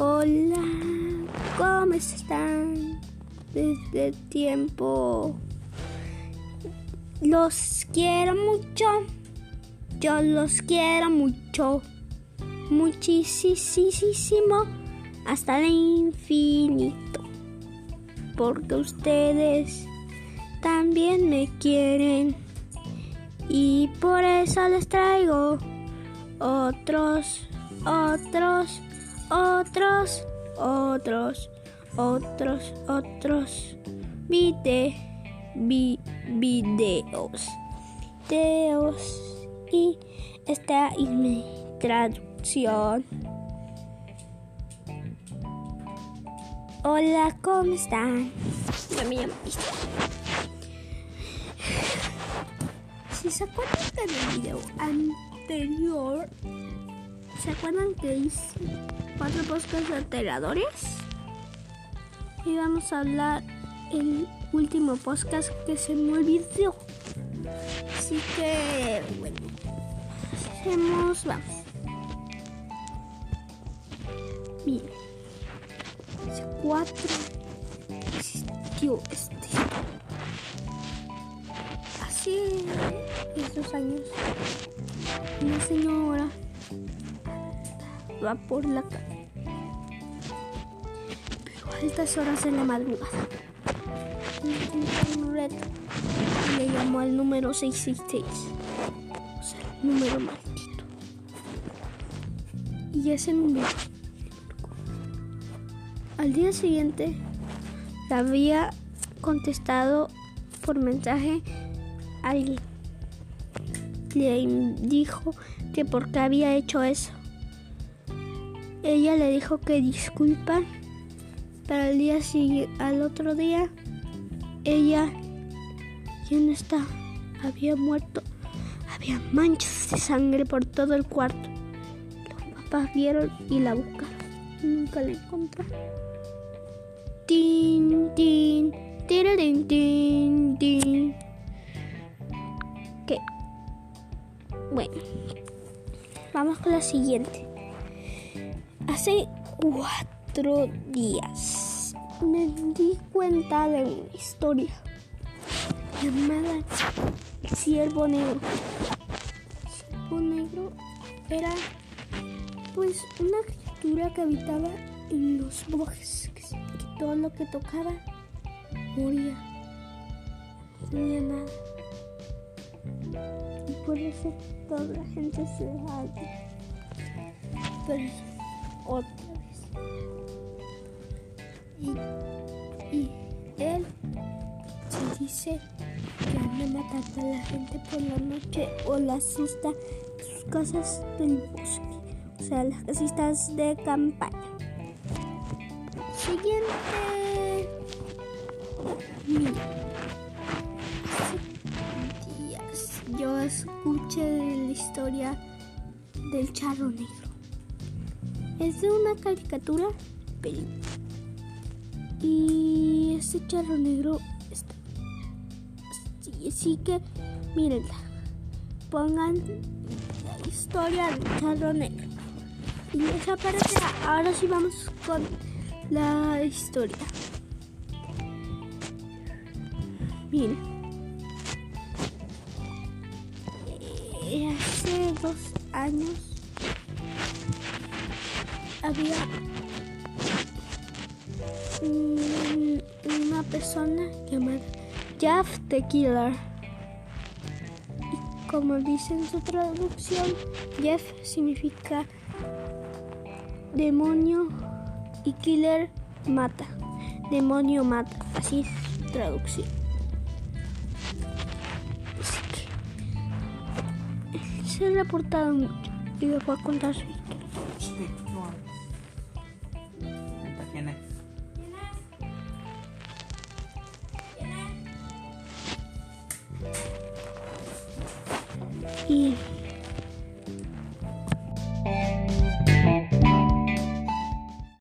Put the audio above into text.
Hola, ¿cómo están? Desde tiempo. Los quiero mucho. Yo los quiero mucho. Muchísimo. Hasta el infinito. Porque ustedes también me quieren. Y por eso les traigo otros, otros otros, otros, otros, otros vide, vi, videos. Y esta es mi traducción. Hola, ¿cómo están? Yo me llamo Si se acuerdan del video anterior, ¿se acuerdan que hice cuatro podcasts alteradores. Y vamos a hablar el último podcast que se me olvidó. Así que, bueno, hacemos, vamos. Miren, hace cuatro existió este. Hace estos años, una señora va por la calle. Pero a altas horas de la madrugada. Un reto le llamó al número 666. O sea, el número maldito. Y ese número. Al día siguiente le había contestado por mensaje alguien. Le dijo que por qué había hecho eso. Ella le dijo que disculpa, Para el día siguiente, al otro día, ella ya no está, había muerto, había manchas de sangre por todo el cuarto. Los papás vieron y la buscaron, nunca la encontraron. Tin, tin, tin, tin, tin. ¿Qué? Bueno, vamos con la siguiente. Hace cuatro días me di cuenta de una historia llamada El Ciervo Negro. El Ciervo Negro era pues una criatura que habitaba en los bosques, que todo lo que tocaba moría. No tenía nada. Y por eso toda la gente se dejaba Pero otra vez. Y, y él se dice que anda matando a la gente por la noche o la asusta sus casas del bosque, o sea, las casitas de campaña. Siguiente. Mira. Yo escuché la historia del charro negro. Es de una caricatura Y este charro negro está. Así, que, mírenla. Pongan la historia del charro negro. Y les aparecerá. Ahora sí vamos con la historia. Miren. Eh, hace dos años había una persona llamada Jeff the Killer. Y como dice en su traducción, Jeff significa demonio y killer mata. Demonio mata. Así es traducción. Así que se ha reportado mucho y les voy a contar su historia. Y